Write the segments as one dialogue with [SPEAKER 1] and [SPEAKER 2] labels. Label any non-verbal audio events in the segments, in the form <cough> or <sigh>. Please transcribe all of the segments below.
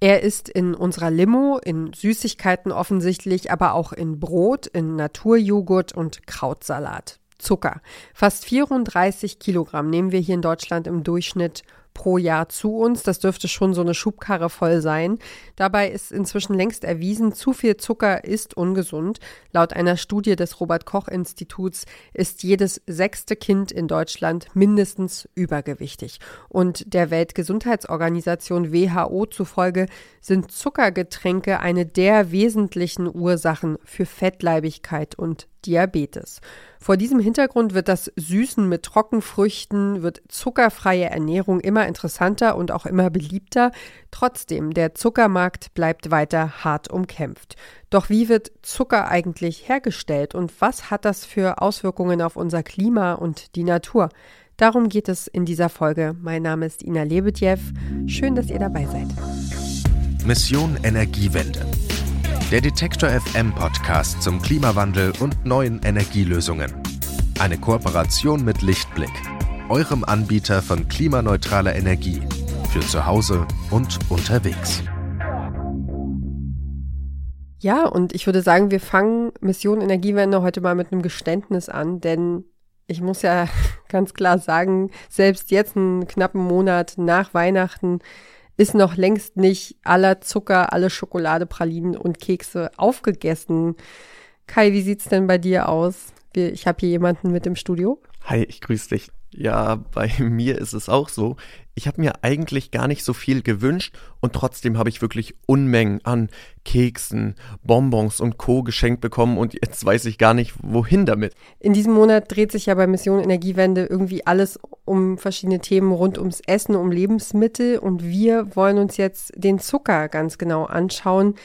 [SPEAKER 1] Er ist in unserer Limo, in Süßigkeiten offensichtlich, aber auch in Brot, in Naturjoghurt und Krautsalat. Zucker. Fast 34 Kilogramm nehmen wir hier in Deutschland im Durchschnitt pro Jahr zu uns. Das dürfte schon so eine Schubkarre voll sein. Dabei ist inzwischen längst erwiesen, zu viel Zucker ist ungesund. Laut einer Studie des Robert Koch Instituts ist jedes sechste Kind in Deutschland mindestens übergewichtig. Und der Weltgesundheitsorganisation WHO zufolge sind Zuckergetränke eine der wesentlichen Ursachen für Fettleibigkeit und Diabetes. Vor diesem Hintergrund wird das Süßen mit Trockenfrüchten, wird zuckerfreie Ernährung immer interessanter und auch immer beliebter. Trotzdem, der Zuckermarkt bleibt weiter hart umkämpft. Doch wie wird Zucker eigentlich hergestellt und was hat das für Auswirkungen auf unser Klima und die Natur? Darum geht es in dieser Folge. Mein Name ist Ina Lebedjew. Schön, dass ihr dabei seid.
[SPEAKER 2] Mission Energiewende der Detektor FM Podcast zum Klimawandel und neuen Energielösungen. Eine Kooperation mit Lichtblick, eurem Anbieter von klimaneutraler Energie für zu Hause und unterwegs.
[SPEAKER 1] Ja, und ich würde sagen, wir fangen Mission Energiewende heute mal mit einem Geständnis an, denn ich muss ja <laughs> ganz klar sagen, selbst jetzt einen knappen Monat nach Weihnachten ist noch längst nicht aller Zucker, alle Schokolade, Pralinen und Kekse aufgegessen. Kai, wie sieht's denn bei dir aus? Ich habe hier jemanden mit im Studio.
[SPEAKER 3] Hi, ich grüße dich. Ja, bei <laughs> mir ist es auch so. Ich habe mir eigentlich gar nicht so viel gewünscht und trotzdem habe ich wirklich Unmengen an Keksen, Bonbons und Co. geschenkt bekommen und jetzt weiß ich gar nicht, wohin damit.
[SPEAKER 1] In diesem Monat dreht sich ja bei Mission Energiewende irgendwie alles um verschiedene Themen rund ums Essen, um Lebensmittel und wir wollen uns jetzt den Zucker ganz genau anschauen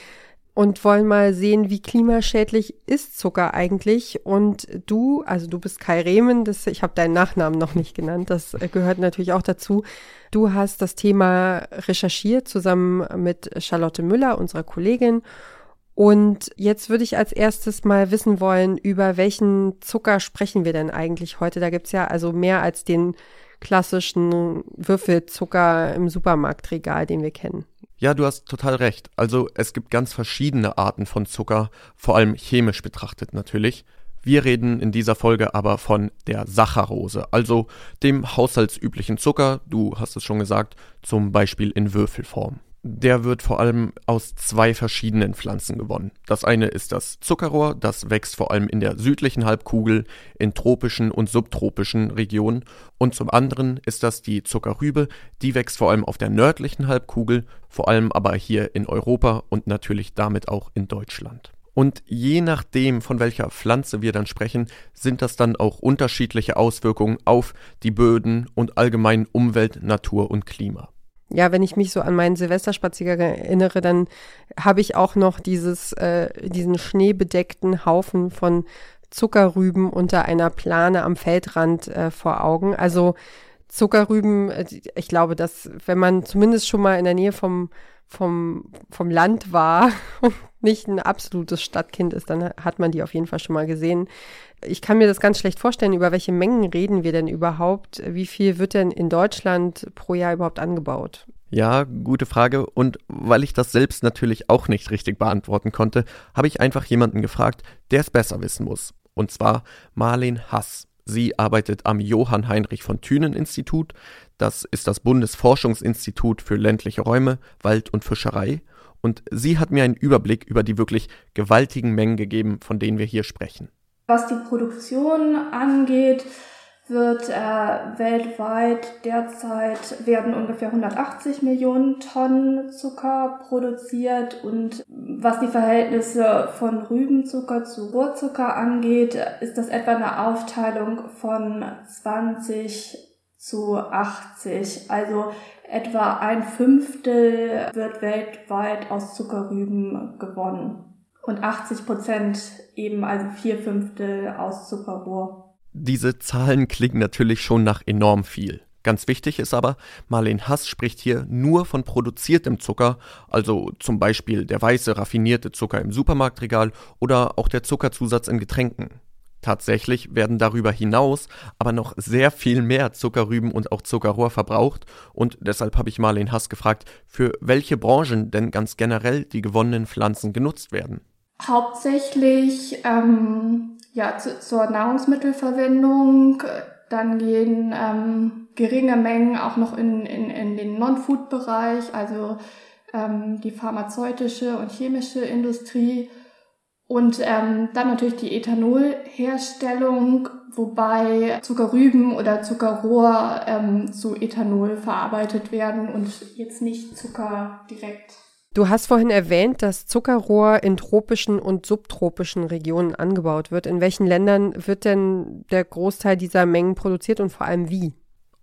[SPEAKER 1] und wollen mal sehen, wie klimaschädlich ist Zucker eigentlich. Und du, also du bist Kai Rehmen, das, ich habe deinen Nachnamen noch nicht genannt, das gehört natürlich auch dazu. Du hast das Thema recherchiert zusammen mit Charlotte Müller, unserer Kollegin. Und jetzt würde ich als erstes mal wissen wollen, über welchen Zucker sprechen wir denn eigentlich heute? Da gibt's ja also mehr als den klassischen Würfelzucker im Supermarktregal, den wir kennen.
[SPEAKER 3] Ja, du hast total recht. Also es gibt ganz verschiedene Arten von Zucker, vor allem chemisch betrachtet natürlich. Wir reden in dieser Folge aber von der Saccharose, also dem haushaltsüblichen Zucker, du hast es schon gesagt, zum Beispiel in Würfelform der wird vor allem aus zwei verschiedenen Pflanzen gewonnen. Das eine ist das Zuckerrohr, das wächst vor allem in der südlichen Halbkugel, in tropischen und subtropischen Regionen. Und zum anderen ist das die Zuckerrübe, die wächst vor allem auf der nördlichen Halbkugel, vor allem aber hier in Europa und natürlich damit auch in Deutschland. Und je nachdem, von welcher Pflanze wir dann sprechen, sind das dann auch unterschiedliche Auswirkungen auf die Böden und allgemein Umwelt, Natur und Klima
[SPEAKER 1] ja, wenn ich mich so an meinen Silvesterspaziergang erinnere, dann habe ich auch noch dieses, äh, diesen schneebedeckten Haufen von Zuckerrüben unter einer Plane am Feldrand äh, vor Augen. Also Zuckerrüben, äh, ich glaube, dass wenn man zumindest schon mal in der Nähe vom, vom, vom Land war <laughs> und nicht ein absolutes Stadtkind ist, dann hat man die auf jeden Fall schon mal gesehen. Ich kann mir das ganz schlecht vorstellen, über welche Mengen reden wir denn überhaupt? Wie viel wird denn in Deutschland pro Jahr überhaupt angebaut?
[SPEAKER 3] Ja, gute Frage. Und weil ich das selbst natürlich auch nicht richtig beantworten konnte, habe ich einfach jemanden gefragt, der es besser wissen muss. Und zwar Marlene Hass. Sie arbeitet am Johann Heinrich von Thünen Institut. Das ist das Bundesforschungsinstitut für ländliche Räume, Wald und Fischerei. Und sie hat mir einen Überblick über die wirklich gewaltigen Mengen gegeben, von denen wir hier sprechen.
[SPEAKER 4] Was die Produktion angeht, wird äh, weltweit derzeit werden ungefähr 180 Millionen Tonnen Zucker produziert und was die Verhältnisse von Rübenzucker zu Rohrzucker angeht, ist das etwa eine Aufteilung von 20 zu 80. Also etwa ein Fünftel wird weltweit aus Zuckerrüben gewonnen und 80 Prozent eben also vier Fünftel aus Zuckerrohr.
[SPEAKER 3] Diese Zahlen klingen natürlich schon nach enorm viel. Ganz wichtig ist aber, Marlene Hass spricht hier nur von produziertem Zucker, also zum Beispiel der weiße raffinierte Zucker im Supermarktregal oder auch der Zuckerzusatz in Getränken. Tatsächlich werden darüber hinaus aber noch sehr viel mehr Zuckerrüben und auch Zuckerrohr verbraucht und deshalb habe ich Marlene Hass gefragt, für welche Branchen denn ganz generell die gewonnenen Pflanzen genutzt werden.
[SPEAKER 4] Hauptsächlich ähm, ja, zu, zur Nahrungsmittelverwendung, dann gehen ähm, geringe Mengen auch noch in, in, in den Non-Food-Bereich, also ähm, die pharmazeutische und chemische Industrie und ähm, dann natürlich die Ethanolherstellung, wobei Zuckerrüben oder Zuckerrohr ähm, zu Ethanol verarbeitet werden und jetzt nicht Zucker direkt.
[SPEAKER 1] Du hast vorhin erwähnt, dass Zuckerrohr in tropischen und subtropischen Regionen angebaut wird. In welchen Ländern wird denn der Großteil dieser Mengen produziert und vor allem wie?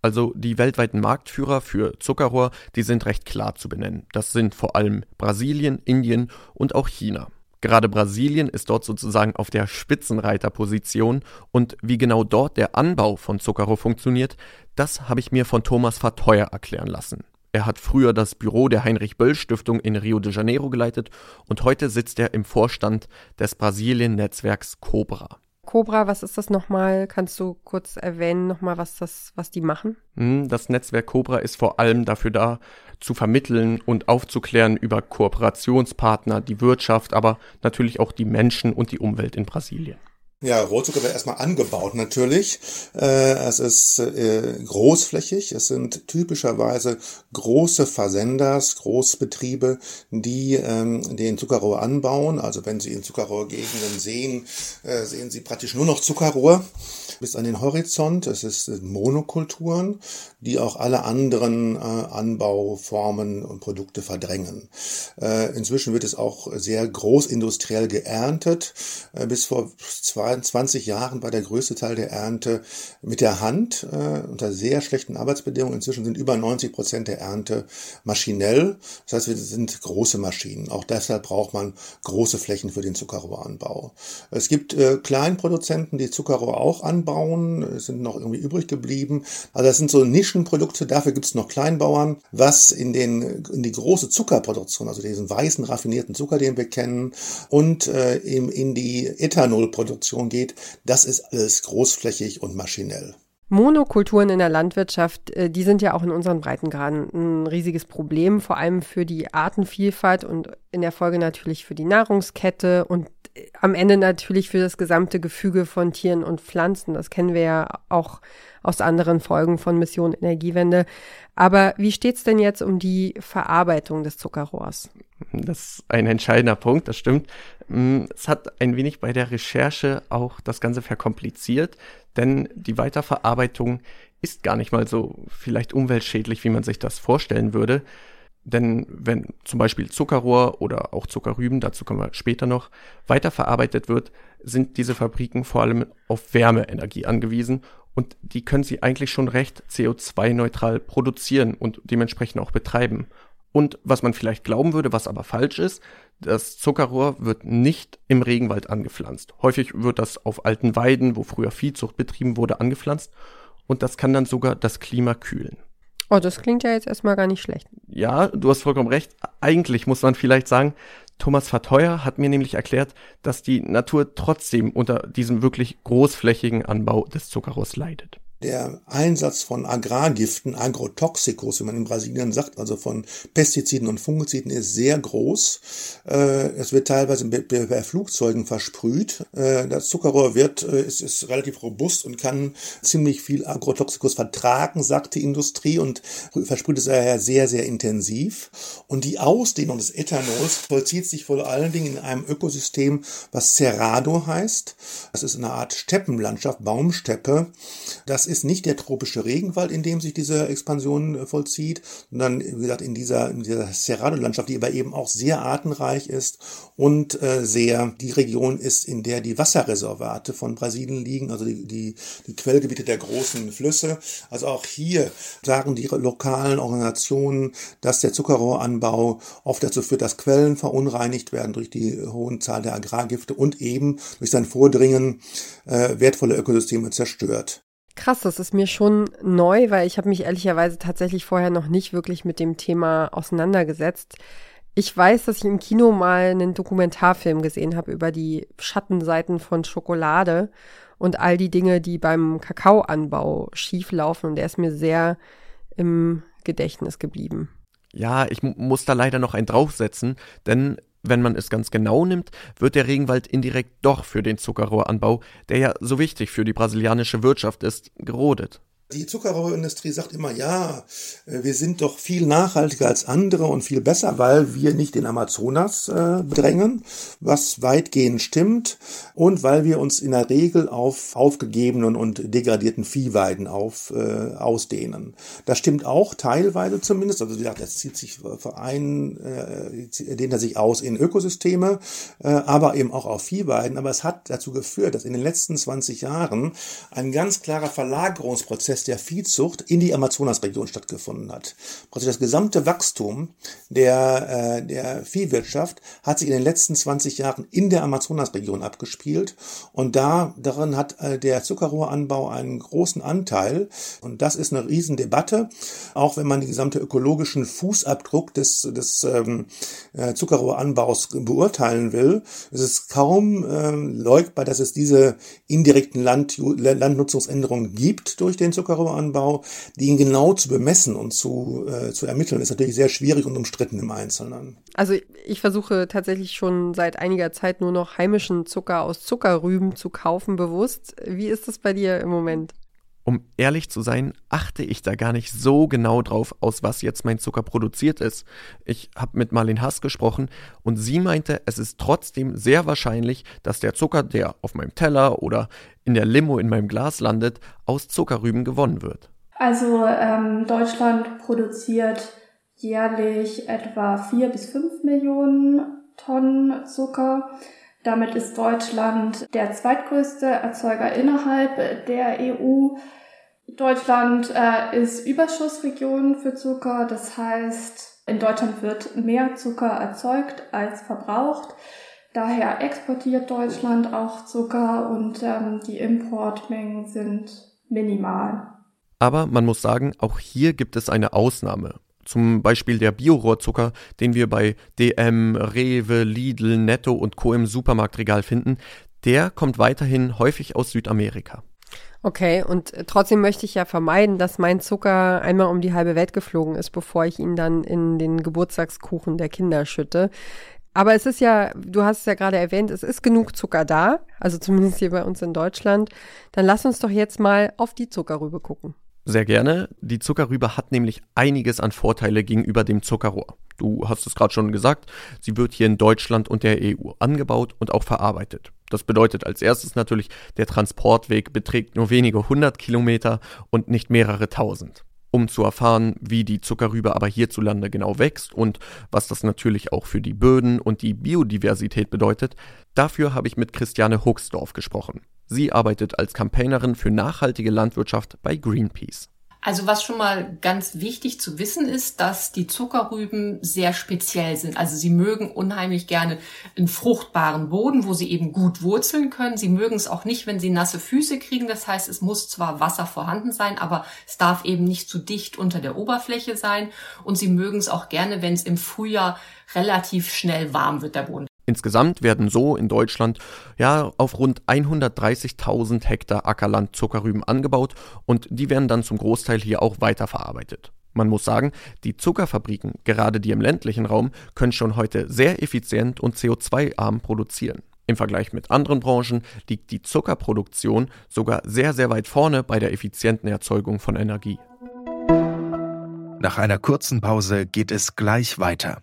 [SPEAKER 3] Also die weltweiten Marktführer für Zuckerrohr, die sind recht klar zu benennen. Das sind vor allem Brasilien, Indien und auch China. Gerade Brasilien ist dort sozusagen auf der Spitzenreiterposition und wie genau dort der Anbau von Zuckerrohr funktioniert, das habe ich mir von Thomas Verteuer erklären lassen. Er hat früher das Büro der Heinrich Böll Stiftung in Rio de Janeiro geleitet und heute sitzt er im Vorstand des Brasilien-Netzwerks Cobra.
[SPEAKER 1] Cobra, was ist das nochmal? Kannst du kurz erwähnen nochmal, was das, was die machen?
[SPEAKER 3] Hm, das Netzwerk Cobra ist vor allem dafür da, zu vermitteln und aufzuklären über Kooperationspartner, die Wirtschaft, aber natürlich auch die Menschen und die Umwelt in Brasilien.
[SPEAKER 5] Ja, Rohzucker wird erstmal angebaut natürlich. Äh, es ist äh, großflächig. Es sind typischerweise große Versenders, Großbetriebe, die ähm, den Zuckerrohr anbauen. Also wenn Sie in Zuckerrohrgegenden sehen, äh, sehen Sie praktisch nur noch Zuckerrohr bis an den Horizont. Es ist Monokulturen, die auch alle anderen Anbauformen und Produkte verdrängen. Inzwischen wird es auch sehr großindustriell geerntet. Bis vor zwei 20 Jahren war der größte Teil der Ernte mit der Hand äh, unter sehr schlechten Arbeitsbedingungen. Inzwischen sind über 90 Prozent der Ernte maschinell. Das heißt, wir sind große Maschinen. Auch deshalb braucht man große Flächen für den Zuckerrohranbau. Es gibt äh, Kleinproduzenten, die Zuckerrohr auch anbauen, sind noch irgendwie übrig geblieben. Also das sind so Nischenprodukte. Dafür gibt es noch Kleinbauern. Was in den in die große Zuckerproduktion, also diesen weißen raffinierten Zucker, den wir kennen, und äh, in, in die Ethanolproduktion Produktion geht, das ist alles großflächig und maschinell.
[SPEAKER 1] Monokulturen in der Landwirtschaft, äh, die sind ja auch in unseren Breitengraden ein riesiges Problem, vor allem für die Artenvielfalt und in der Folge natürlich für die Nahrungskette und äh, am Ende natürlich für das gesamte Gefüge von Tieren und Pflanzen. Das kennen wir ja auch aus anderen Folgen von Mission Energiewende. Aber wie steht es denn jetzt um die Verarbeitung des Zuckerrohrs?
[SPEAKER 3] Das ist ein entscheidender Punkt, das stimmt. Mm, es hat ein wenig bei der Recherche auch das Ganze verkompliziert, denn die Weiterverarbeitung ist gar nicht mal so vielleicht umweltschädlich, wie man sich das vorstellen würde. Denn wenn zum Beispiel Zuckerrohr oder auch Zuckerrüben, dazu kommen wir später noch, weiterverarbeitet wird, sind diese Fabriken vor allem auf Wärmeenergie angewiesen und die können sie eigentlich schon recht CO2-neutral produzieren und dementsprechend auch betreiben. Und was man vielleicht glauben würde, was aber falsch ist, das Zuckerrohr wird nicht im Regenwald angepflanzt. Häufig wird das auf alten Weiden, wo früher Viehzucht betrieben wurde, angepflanzt. Und das kann dann sogar das Klima kühlen.
[SPEAKER 1] Oh, das klingt ja jetzt erstmal gar nicht schlecht.
[SPEAKER 3] Ja, du hast vollkommen recht. Eigentlich muss man vielleicht sagen, Thomas Verteuer hat mir nämlich erklärt, dass die Natur trotzdem unter diesem wirklich großflächigen Anbau des Zuckerrohrs leidet.
[SPEAKER 5] Der Einsatz von Agrargiften, Agrotoxicos, wie man in Brasilien sagt, also von Pestiziden und Fungiziden, ist sehr groß. Äh, es wird teilweise bei Flugzeugen versprüht. Äh, das Zuckerrohr wird, äh, ist, ist relativ robust und kann ziemlich viel Agrotoxicos vertragen, sagt die Industrie und versprüht es daher sehr, sehr intensiv. Und die Ausdehnung des Ethanols vollzieht sich vor allen Dingen in einem Ökosystem, was Cerrado heißt. Das ist eine Art Steppenlandschaft, Baumsteppe. Das ist nicht der tropische Regenwald, in dem sich diese Expansion äh, vollzieht, sondern wie gesagt in dieser, in dieser Cerrado-Landschaft, die aber eben auch sehr artenreich ist und äh, sehr die Region ist, in der die Wasserreservate von Brasilien liegen, also die, die, die Quellgebiete der großen Flüsse. Also auch hier sagen die lokalen Organisationen, dass der Zuckerrohranbau oft dazu führt, dass Quellen verunreinigt werden durch die hohen Zahl der Agrargifte und eben durch sein Vordringen äh, wertvolle Ökosysteme zerstört.
[SPEAKER 1] Krass, das ist mir schon neu, weil ich habe mich ehrlicherweise tatsächlich vorher noch nicht wirklich mit dem Thema auseinandergesetzt. Ich weiß, dass ich im Kino mal einen Dokumentarfilm gesehen habe über die Schattenseiten von Schokolade. und all die Dinge, die beim Kakaoanbau schieflaufen. Und der ist mir sehr im Gedächtnis geblieben.
[SPEAKER 3] Ja, ich muss da leider noch einen draufsetzen, denn wenn man es ganz genau nimmt, wird der Regenwald indirekt doch für den Zuckerrohranbau, der ja so wichtig für die brasilianische Wirtschaft ist, gerodet.
[SPEAKER 5] Die Zuckerrohrindustrie sagt immer, ja, äh, wir sind doch viel nachhaltiger als andere und viel besser, weil wir nicht den Amazonas äh, drängen, was weitgehend stimmt, und weil wir uns in der Regel auf aufgegebenen und degradierten Viehweiden auf, äh, ausdehnen. Das stimmt auch teilweise zumindest. Also wie gesagt, das zieht sich für einen, äh, dehnt er sich aus in Ökosysteme, äh, aber eben auch auf Viehweiden. Aber es hat dazu geführt, dass in den letzten 20 Jahren ein ganz klarer Verlagerungsprozess Prozess der Viehzucht in die Amazonasregion stattgefunden hat. Praktisch das gesamte Wachstum der, äh, der Viehwirtschaft hat sich in den letzten 20 Jahren in der Amazonasregion abgespielt und da darin hat äh, der Zuckerrohranbau einen großen Anteil und das ist eine Riesendebatte, auch wenn man den gesamte ökologischen Fußabdruck des, des ähm, äh, Zuckerrohranbaus beurteilen will. Es kaum äh, leugbar, dass es diese indirekten Land, Landnutzungsänderungen gibt durch den Zuckerrohranbau Zuckerrohranbau, ihn genau zu bemessen und zu, äh, zu ermitteln, ist natürlich sehr schwierig und umstritten im Einzelnen.
[SPEAKER 1] Also ich versuche tatsächlich schon seit einiger Zeit nur noch heimischen Zucker aus Zuckerrüben zu kaufen, bewusst. Wie ist das bei dir im Moment?
[SPEAKER 3] Um ehrlich zu sein, achte ich da gar nicht so genau drauf, aus was jetzt mein Zucker produziert ist. Ich habe mit Marlene Hass gesprochen und sie meinte, es ist trotzdem sehr wahrscheinlich, dass der Zucker, der auf meinem Teller oder in der Limo in meinem Glas landet, aus Zuckerrüben gewonnen wird.
[SPEAKER 4] Also ähm, Deutschland produziert jährlich etwa vier bis fünf Millionen Tonnen Zucker. Damit ist Deutschland der zweitgrößte Erzeuger innerhalb der EU. Deutschland äh, ist Überschussregion für Zucker, das heißt, in Deutschland wird mehr Zucker erzeugt als verbraucht. Daher exportiert Deutschland auch Zucker und ähm, die Importmengen sind minimal.
[SPEAKER 3] Aber man muss sagen, auch hier gibt es eine Ausnahme. Zum Beispiel der Biorohrzucker, den wir bei DM, Rewe, Lidl, Netto und Co. im Supermarktregal finden, der kommt weiterhin häufig aus Südamerika.
[SPEAKER 1] Okay, und trotzdem möchte ich ja vermeiden, dass mein Zucker einmal um die halbe Welt geflogen ist, bevor ich ihn dann in den Geburtstagskuchen der Kinder schütte. Aber es ist ja, du hast es ja gerade erwähnt, es ist genug Zucker da, also zumindest hier bei uns in Deutschland. Dann lass uns doch jetzt mal auf die Zuckerrübe gucken.
[SPEAKER 3] Sehr gerne. Die Zuckerrübe hat nämlich einiges an Vorteile gegenüber dem Zuckerrohr. Du hast es gerade schon gesagt, sie wird hier in Deutschland und der EU angebaut und auch verarbeitet. Das bedeutet als erstes natürlich, der Transportweg beträgt nur wenige hundert Kilometer und nicht mehrere tausend. Um zu erfahren, wie die Zuckerrübe aber hierzulande genau wächst und was das natürlich auch für die Böden und die Biodiversität bedeutet, dafür habe ich mit Christiane Huxdorf gesprochen. Sie arbeitet als Campaignerin für nachhaltige Landwirtschaft bei Greenpeace.
[SPEAKER 6] Also was schon mal ganz wichtig zu wissen ist, dass die Zuckerrüben sehr speziell sind. Also sie mögen unheimlich gerne einen fruchtbaren Boden, wo sie eben gut wurzeln können. Sie mögen es auch nicht, wenn sie nasse Füße kriegen. Das heißt, es muss zwar Wasser vorhanden sein, aber es darf eben nicht zu dicht unter der Oberfläche sein. Und sie mögen es auch gerne, wenn es im Frühjahr relativ schnell warm wird, der Boden.
[SPEAKER 3] Insgesamt werden so in Deutschland ja auf rund 130.000 Hektar Ackerland Zuckerrüben angebaut und die werden dann zum Großteil hier auch weiterverarbeitet. Man muss sagen, die Zuckerfabriken, gerade die im ländlichen Raum, können schon heute sehr effizient und CO2-arm produzieren. Im Vergleich mit anderen Branchen liegt die Zuckerproduktion sogar sehr, sehr weit vorne bei der effizienten Erzeugung von Energie.
[SPEAKER 2] Nach einer kurzen Pause geht es gleich weiter.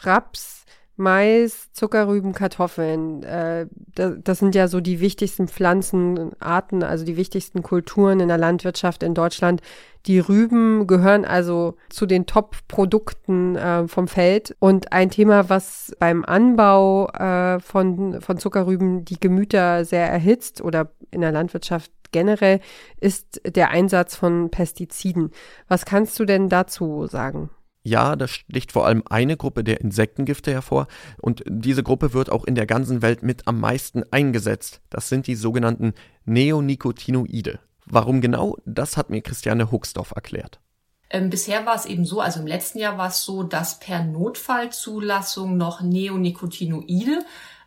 [SPEAKER 1] Raps, Mais, Zuckerrüben, Kartoffeln. Äh, das sind ja so die wichtigsten Pflanzenarten, also die wichtigsten Kulturen in der Landwirtschaft in Deutschland. Die Rüben gehören also zu den Top-Produkten äh, vom Feld. Und ein Thema, was beim Anbau äh, von, von Zuckerrüben die Gemüter sehr erhitzt oder in der Landwirtschaft generell, ist der Einsatz von Pestiziden. Was kannst du denn dazu sagen?
[SPEAKER 3] Ja, da sticht vor allem eine Gruppe der Insektengifte hervor und diese Gruppe wird auch in der ganzen Welt mit am meisten eingesetzt. Das sind die sogenannten Neonicotinoide. Warum genau, das hat mir Christiane Huxdorf erklärt.
[SPEAKER 6] Ähm, bisher war es eben so, also im letzten Jahr war es so, dass per Notfallzulassung noch Neonicotinoide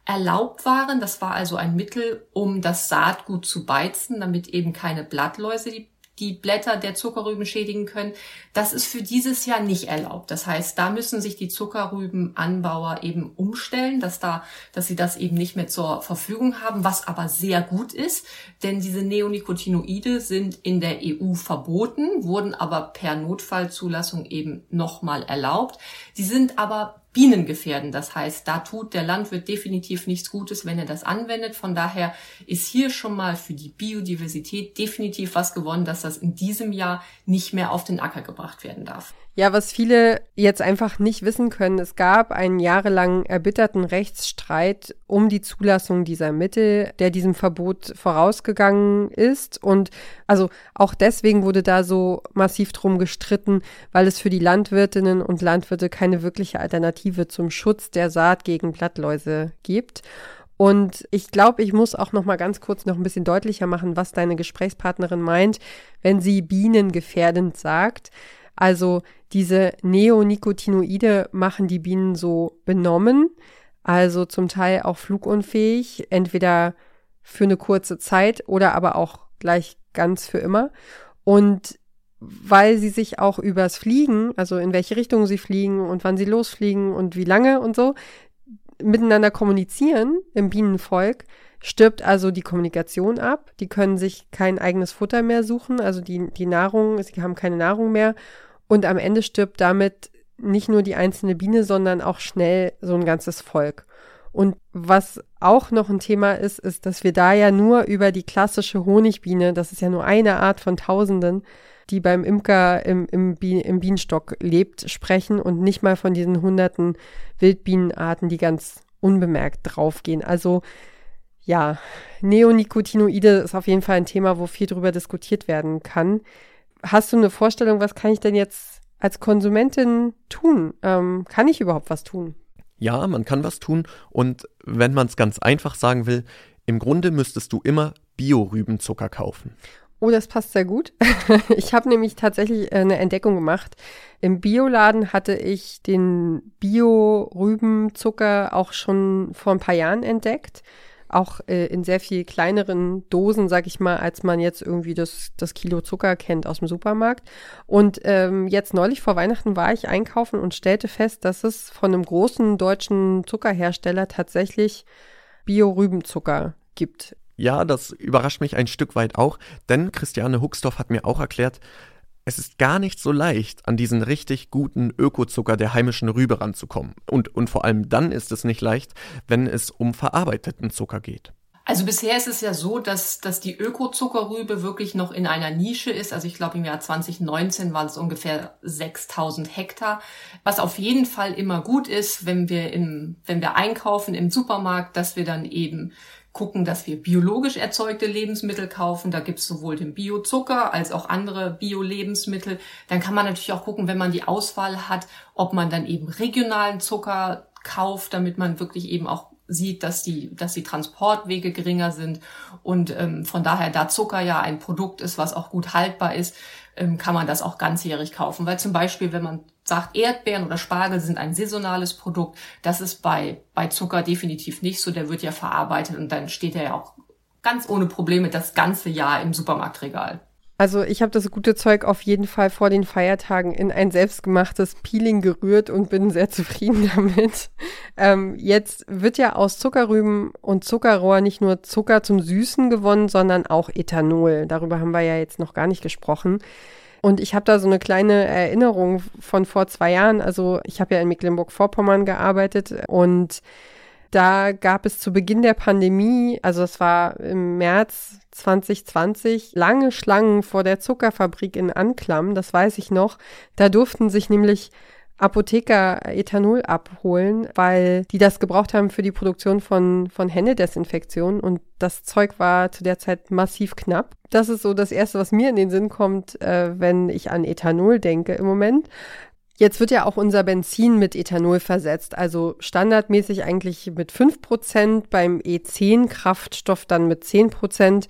[SPEAKER 6] erlaubt waren. Das war also ein Mittel, um das Saatgut zu beizen, damit eben keine Blattläuse die die Blätter der Zuckerrüben schädigen können. Das ist für dieses Jahr nicht erlaubt. Das heißt, da müssen sich die Zuckerrübenanbauer eben umstellen, dass da, dass sie das eben nicht mehr zur Verfügung haben, was aber sehr gut ist, denn diese Neonicotinoide sind in der EU verboten, wurden aber per Notfallzulassung eben nochmal erlaubt. Sie sind aber Bienen gefährden. Das heißt, da tut der Landwirt definitiv nichts Gutes, wenn er das anwendet. Von daher ist hier schon mal für die Biodiversität definitiv was gewonnen, dass das in diesem Jahr nicht mehr auf den Acker gebracht werden darf.
[SPEAKER 1] Ja, was viele jetzt einfach nicht wissen können, es gab einen jahrelang erbitterten Rechtsstreit um die Zulassung dieser Mittel, der diesem Verbot vorausgegangen ist. Und also auch deswegen wurde da so massiv drum gestritten, weil es für die Landwirtinnen und Landwirte keine wirkliche Alternative zum Schutz der Saat gegen Blattläuse gibt. Und ich glaube, ich muss auch noch mal ganz kurz noch ein bisschen deutlicher machen, was deine Gesprächspartnerin meint, wenn sie bienengefährdend sagt. Also diese Neonicotinoide machen die Bienen so benommen, also zum Teil auch flugunfähig, entweder für eine kurze Zeit oder aber auch gleich ganz für immer. Und weil sie sich auch übers Fliegen, also in welche Richtung sie fliegen und wann sie losfliegen und wie lange und so, miteinander kommunizieren im Bienenvolk, stirbt also die Kommunikation ab. Die können sich kein eigenes Futter mehr suchen, also die, die Nahrung, sie haben keine Nahrung mehr und am Ende stirbt damit nicht nur die einzelne Biene, sondern auch schnell so ein ganzes Volk. Und was auch noch ein Thema ist, ist, dass wir da ja nur über die klassische Honigbiene, das ist ja nur eine Art von Tausenden, die beim Imker im, im, im Bienenstock lebt, sprechen und nicht mal von diesen hunderten Wildbienenarten, die ganz unbemerkt draufgehen. Also ja, Neonicotinoide ist auf jeden Fall ein Thema, wo viel drüber diskutiert werden kann hast du eine Vorstellung, was kann ich denn jetzt als Konsumentin tun? Ähm, kann ich überhaupt was tun?
[SPEAKER 3] Ja, man kann was tun und wenn man es ganz einfach sagen will, im Grunde müsstest du immer Bio-Rübenzucker kaufen.
[SPEAKER 1] Oh, das passt sehr gut. <laughs> ich habe nämlich tatsächlich äh, eine Entdeckung gemacht. Im Bioladen hatte ich den Bio-Rübenzucker auch schon vor ein paar Jahren entdeckt auch äh, in sehr viel kleineren Dosen, sag ich mal, als man jetzt irgendwie das, das Kilo Zucker kennt aus dem Supermarkt. Und ähm, jetzt neulich vor Weihnachten war ich einkaufen und stellte fest, dass es von einem großen deutschen Zuckerhersteller tatsächlich Bio-Rübenzucker gibt.
[SPEAKER 3] Ja, das überrascht mich ein Stück weit auch, denn Christiane Huxdorf hat mir auch erklärt, es ist gar nicht so leicht, an diesen richtig guten Ökozucker der heimischen Rübe ranzukommen. Und, und vor allem dann ist es nicht leicht, wenn es um verarbeiteten Zucker geht.
[SPEAKER 6] Also bisher ist es ja so, dass, dass die Ökozuckerrübe wirklich noch in einer Nische ist. Also ich glaube im Jahr 2019 waren es ungefähr 6000 Hektar. Was auf jeden Fall immer gut ist, wenn wir im, wenn wir einkaufen im Supermarkt, dass wir dann eben gucken, dass wir biologisch erzeugte Lebensmittel kaufen. Da gibt's sowohl den Biozucker als auch andere Bio-Lebensmittel. Dann kann man natürlich auch gucken, wenn man die Auswahl hat, ob man dann eben regionalen Zucker kauft, damit man wirklich eben auch sieht, dass die, dass die Transportwege geringer sind und ähm, von daher, da Zucker ja ein Produkt ist, was auch gut haltbar ist, ähm, kann man das auch ganzjährig kaufen. Weil zum Beispiel, wenn man sagt, Erdbeeren oder Spargel sind ein saisonales Produkt, das ist bei, bei Zucker definitiv nicht so. Der wird ja verarbeitet und dann steht er ja auch ganz ohne Probleme das ganze Jahr im Supermarktregal.
[SPEAKER 1] Also ich habe das gute Zeug auf jeden Fall vor den Feiertagen in ein selbstgemachtes Peeling gerührt und bin sehr zufrieden <laughs> damit. Ähm, jetzt wird ja aus Zuckerrüben und Zuckerrohr nicht nur Zucker zum Süßen gewonnen, sondern auch Ethanol. Darüber haben wir ja jetzt noch gar nicht gesprochen. Und ich habe da so eine kleine Erinnerung von vor zwei Jahren. Also ich habe ja in Mecklenburg-Vorpommern gearbeitet und da gab es zu Beginn der Pandemie, also es war im März 2020, lange Schlangen vor der Zuckerfabrik in Anklam, das weiß ich noch. Da durften sich nämlich Apotheker Ethanol abholen, weil die das gebraucht haben für die Produktion von, von Händedesinfektion und das Zeug war zu der Zeit massiv knapp. Das ist so das Erste, was mir in den Sinn kommt, äh, wenn ich an Ethanol denke im Moment. Jetzt wird ja auch unser Benzin mit Ethanol versetzt, also standardmäßig eigentlich mit 5%, beim E10-Kraftstoff dann mit 10%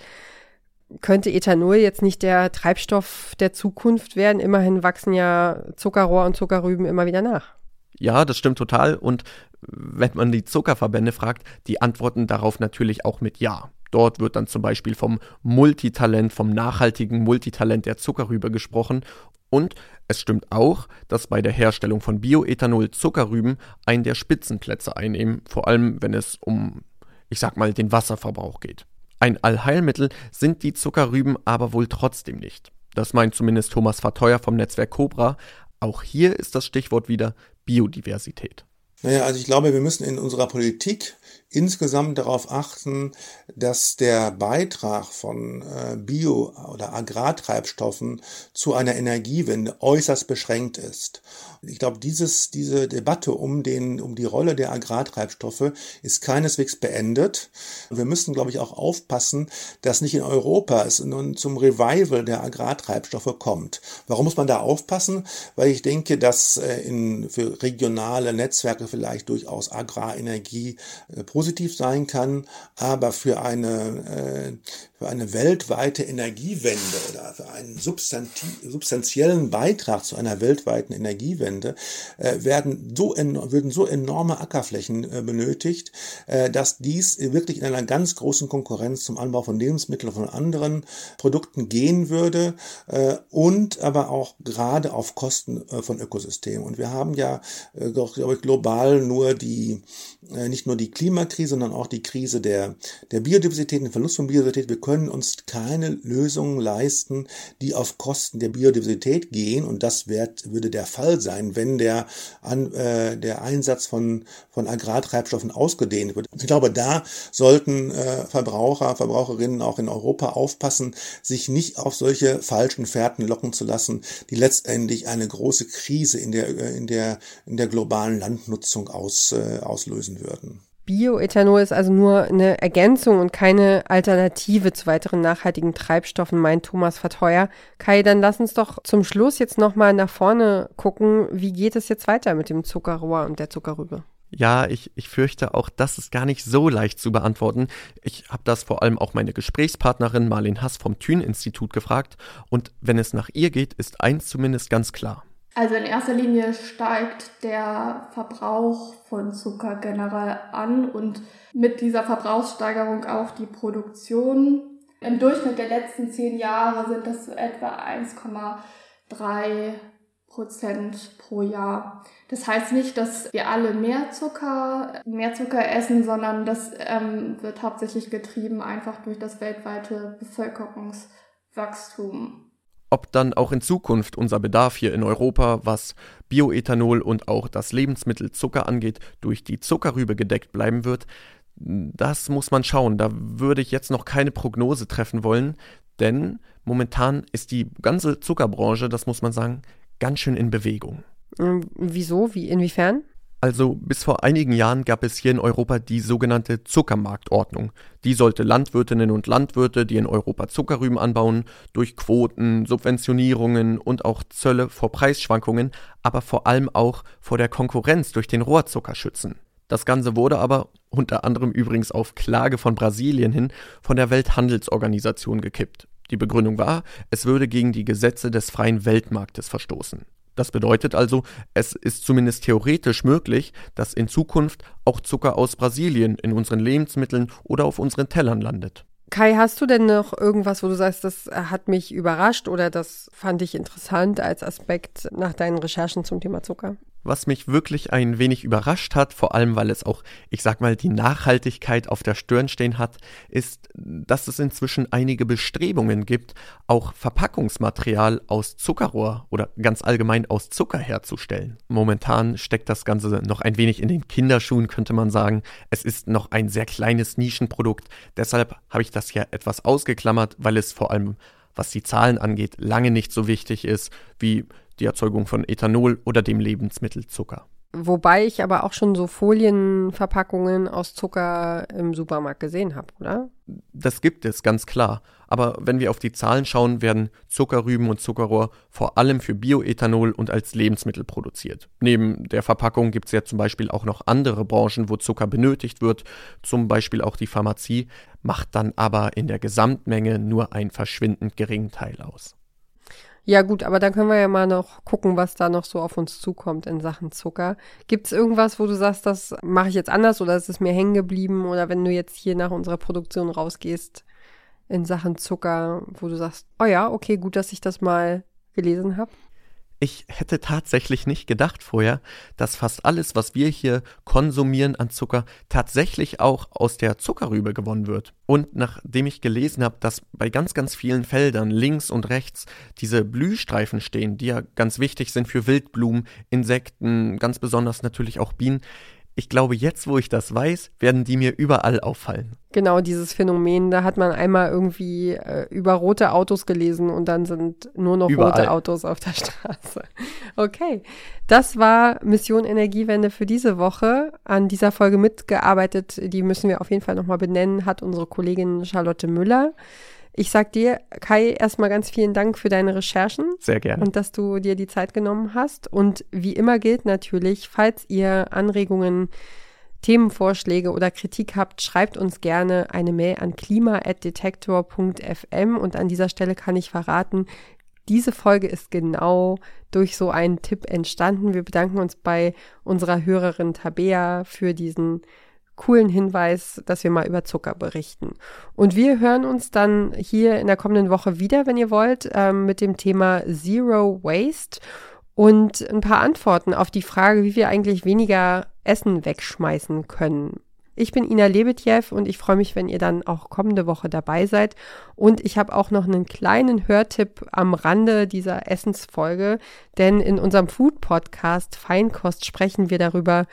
[SPEAKER 1] könnte Ethanol jetzt nicht der Treibstoff der Zukunft werden? Immerhin wachsen ja Zuckerrohr und Zuckerrüben immer wieder nach.
[SPEAKER 3] Ja, das stimmt total. Und wenn man die Zuckerverbände fragt, die antworten darauf natürlich auch mit Ja. Dort wird dann zum Beispiel vom Multitalent, vom nachhaltigen Multitalent der Zuckerrübe gesprochen. Und es stimmt auch, dass bei der Herstellung von Bioethanol Zuckerrüben einen der Spitzenplätze einnehmen, vor allem wenn es um, ich sag mal, den Wasserverbrauch geht. Ein Allheilmittel sind die Zuckerrüben aber wohl trotzdem nicht. Das meint zumindest Thomas Verteuer vom Netzwerk Cobra. Auch hier ist das Stichwort wieder Biodiversität.
[SPEAKER 5] Naja, also ich glaube, wir müssen in unserer Politik insgesamt darauf achten, dass der Beitrag von äh, Bio- oder Agrartreibstoffen zu einer Energiewende äußerst beschränkt ist. Ich glaube, dieses, diese Debatte um, den, um die Rolle der Agrartreibstoffe ist keineswegs beendet. Wir müssen, glaube ich, auch aufpassen, dass nicht in Europa es nun zum Revival der Agrartreibstoffe kommt. Warum muss man da aufpassen? Weil ich denke, dass äh, in, für regionale Netzwerke vielleicht durchaus Agrarenergie äh, positiv sein kann, aber für eine, äh, für eine weltweite Energiewende oder für einen substanziellen Beitrag zu einer weltweiten Energiewende äh, werden so würden so enorme Ackerflächen äh, benötigt, äh, dass dies wirklich in einer ganz großen Konkurrenz zum Anbau von Lebensmitteln von anderen Produkten gehen würde äh, und aber auch gerade auf Kosten äh, von Ökosystemen. Und wir haben ja, äh, glaube ich, global nur die, nicht nur die Klimakrise, sondern auch die Krise der, der Biodiversität, den Verlust von Biodiversität. Wir können uns keine Lösungen leisten, die auf Kosten der Biodiversität gehen. Und das wird, würde der Fall sein, wenn der, an, äh, der Einsatz von, von Agrartreibstoffen ausgedehnt wird. Ich glaube, da sollten äh, Verbraucher, Verbraucherinnen auch in Europa aufpassen, sich nicht auf solche falschen Fährten locken zu lassen, die letztendlich eine große Krise in der, äh, in der, in der globalen Landnutzung aus, äh, auslösen würden.
[SPEAKER 1] Bioethanol ist also nur eine Ergänzung und keine Alternative zu weiteren nachhaltigen Treibstoffen, meint Thomas Verteuer. Kai, dann lass uns doch zum Schluss jetzt nochmal nach vorne gucken. Wie geht es jetzt weiter mit dem Zuckerrohr und der Zuckerrübe?
[SPEAKER 3] Ja, ich, ich fürchte auch, das ist gar nicht so leicht zu beantworten. Ich habe das vor allem auch meine Gesprächspartnerin Marlene Hass vom Thün-Institut gefragt. Und wenn es nach ihr geht, ist eins zumindest ganz klar.
[SPEAKER 4] Also in erster Linie steigt der Verbrauch von Zucker generell an und mit dieser Verbrauchssteigerung auch die Produktion. Im Durchschnitt der letzten zehn Jahre sind das so etwa 1,3 Prozent pro Jahr. Das heißt nicht, dass wir alle mehr Zucker, mehr Zucker essen, sondern das ähm, wird hauptsächlich getrieben einfach durch das weltweite Bevölkerungswachstum
[SPEAKER 3] ob dann auch in Zukunft unser Bedarf hier in Europa, was Bioethanol und auch das Lebensmittel Zucker angeht, durch die Zuckerrübe gedeckt bleiben wird, das muss man schauen. Da würde ich jetzt noch keine Prognose treffen wollen, denn momentan ist die ganze Zuckerbranche, das muss man sagen, ganz schön in Bewegung.
[SPEAKER 1] Ähm, wieso? Wie? Inwiefern?
[SPEAKER 3] Also bis vor einigen Jahren gab es hier in Europa die sogenannte Zuckermarktordnung. Die sollte Landwirtinnen und Landwirte, die in Europa Zuckerrüben anbauen, durch Quoten, Subventionierungen und auch Zölle vor Preisschwankungen, aber vor allem auch vor der Konkurrenz durch den Rohrzucker schützen. Das Ganze wurde aber, unter anderem übrigens auf Klage von Brasilien hin, von der Welthandelsorganisation gekippt. Die Begründung war, es würde gegen die Gesetze des freien Weltmarktes verstoßen. Das bedeutet also, es ist zumindest theoretisch möglich, dass in Zukunft auch Zucker aus Brasilien in unseren Lebensmitteln oder auf unseren Tellern landet.
[SPEAKER 1] Kai, hast du denn noch irgendwas, wo du sagst, das hat mich überrascht oder das fand ich interessant als Aspekt nach deinen Recherchen zum Thema Zucker?
[SPEAKER 3] Was mich wirklich ein wenig überrascht hat, vor allem weil es auch, ich sag mal, die Nachhaltigkeit auf der Stirn stehen hat, ist, dass es inzwischen einige Bestrebungen gibt, auch Verpackungsmaterial aus Zuckerrohr oder ganz allgemein aus Zucker herzustellen. Momentan steckt das Ganze noch ein wenig in den Kinderschuhen, könnte man sagen. Es ist noch ein sehr kleines Nischenprodukt. Deshalb habe ich das hier etwas ausgeklammert, weil es vor allem was die Zahlen angeht, lange nicht so wichtig ist wie die Erzeugung von Ethanol oder dem Lebensmittel Zucker.
[SPEAKER 1] Wobei ich aber auch schon so Folienverpackungen aus Zucker im Supermarkt gesehen habe, oder?
[SPEAKER 3] Das gibt es, ganz klar. Aber wenn wir auf die Zahlen schauen, werden Zuckerrüben und Zuckerrohr vor allem für Bioethanol und als Lebensmittel produziert. Neben der Verpackung gibt es ja zum Beispiel auch noch andere Branchen, wo Zucker benötigt wird, zum Beispiel auch die Pharmazie, macht dann aber in der Gesamtmenge nur einen verschwindend geringen Teil aus.
[SPEAKER 1] Ja gut, aber dann können wir ja mal noch gucken, was da noch so auf uns zukommt in Sachen Zucker. Gibt es irgendwas, wo du sagst, das mache ich jetzt anders oder ist es mir hängen geblieben? Oder wenn du jetzt hier nach unserer Produktion rausgehst in Sachen Zucker, wo du sagst, oh ja, okay, gut, dass ich das mal gelesen habe?
[SPEAKER 3] Ich hätte tatsächlich nicht gedacht vorher, dass fast alles, was wir hier konsumieren an Zucker, tatsächlich auch aus der Zuckerrübe gewonnen wird. Und nachdem ich gelesen habe, dass bei ganz, ganz vielen Feldern links und rechts diese Blühstreifen stehen, die ja ganz wichtig sind für Wildblumen, Insekten, ganz besonders natürlich auch Bienen, ich glaube, jetzt, wo ich das weiß, werden die mir überall auffallen.
[SPEAKER 1] Genau, dieses Phänomen, da hat man einmal irgendwie äh, über rote Autos gelesen und dann sind nur noch überall. rote Autos auf der <laughs> Straße. Okay, das war Mission Energiewende für diese Woche. An dieser Folge mitgearbeitet, die müssen wir auf jeden Fall nochmal benennen, hat unsere Kollegin Charlotte Müller. Ich sag dir, Kai, erstmal ganz vielen Dank für deine Recherchen.
[SPEAKER 3] Sehr gerne.
[SPEAKER 1] Und dass du dir die Zeit genommen hast. Und wie immer gilt natürlich, falls ihr Anregungen, Themenvorschläge oder Kritik habt, schreibt uns gerne eine Mail an klima.detektor.fm. Und an dieser Stelle kann ich verraten, diese Folge ist genau durch so einen Tipp entstanden. Wir bedanken uns bei unserer Hörerin Tabea für diesen coolen Hinweis, dass wir mal über Zucker berichten. Und wir hören uns dann hier in der kommenden Woche wieder, wenn ihr wollt, ähm, mit dem Thema Zero Waste und ein paar Antworten auf die Frage, wie wir eigentlich weniger Essen wegschmeißen können. Ich bin Ina Lebetjew und ich freue mich, wenn ihr dann auch kommende Woche dabei seid. Und ich habe auch noch einen kleinen Hörtipp am Rande dieser Essensfolge, denn in unserem Food Podcast Feinkost sprechen wir darüber,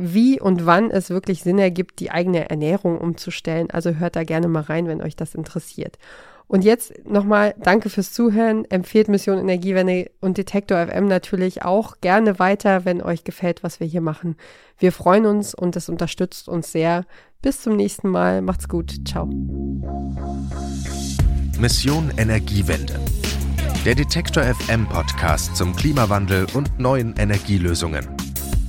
[SPEAKER 1] wie und wann es wirklich Sinn ergibt, die eigene Ernährung umzustellen. Also hört da gerne mal rein, wenn euch das interessiert. Und jetzt nochmal danke fürs Zuhören. Empfehlt Mission Energiewende und Detektor FM natürlich auch gerne weiter, wenn euch gefällt, was wir hier machen. Wir freuen uns und es unterstützt uns sehr. Bis zum nächsten Mal. Macht's gut. Ciao.
[SPEAKER 2] Mission Energiewende. Der Detektor FM Podcast zum Klimawandel und neuen Energielösungen.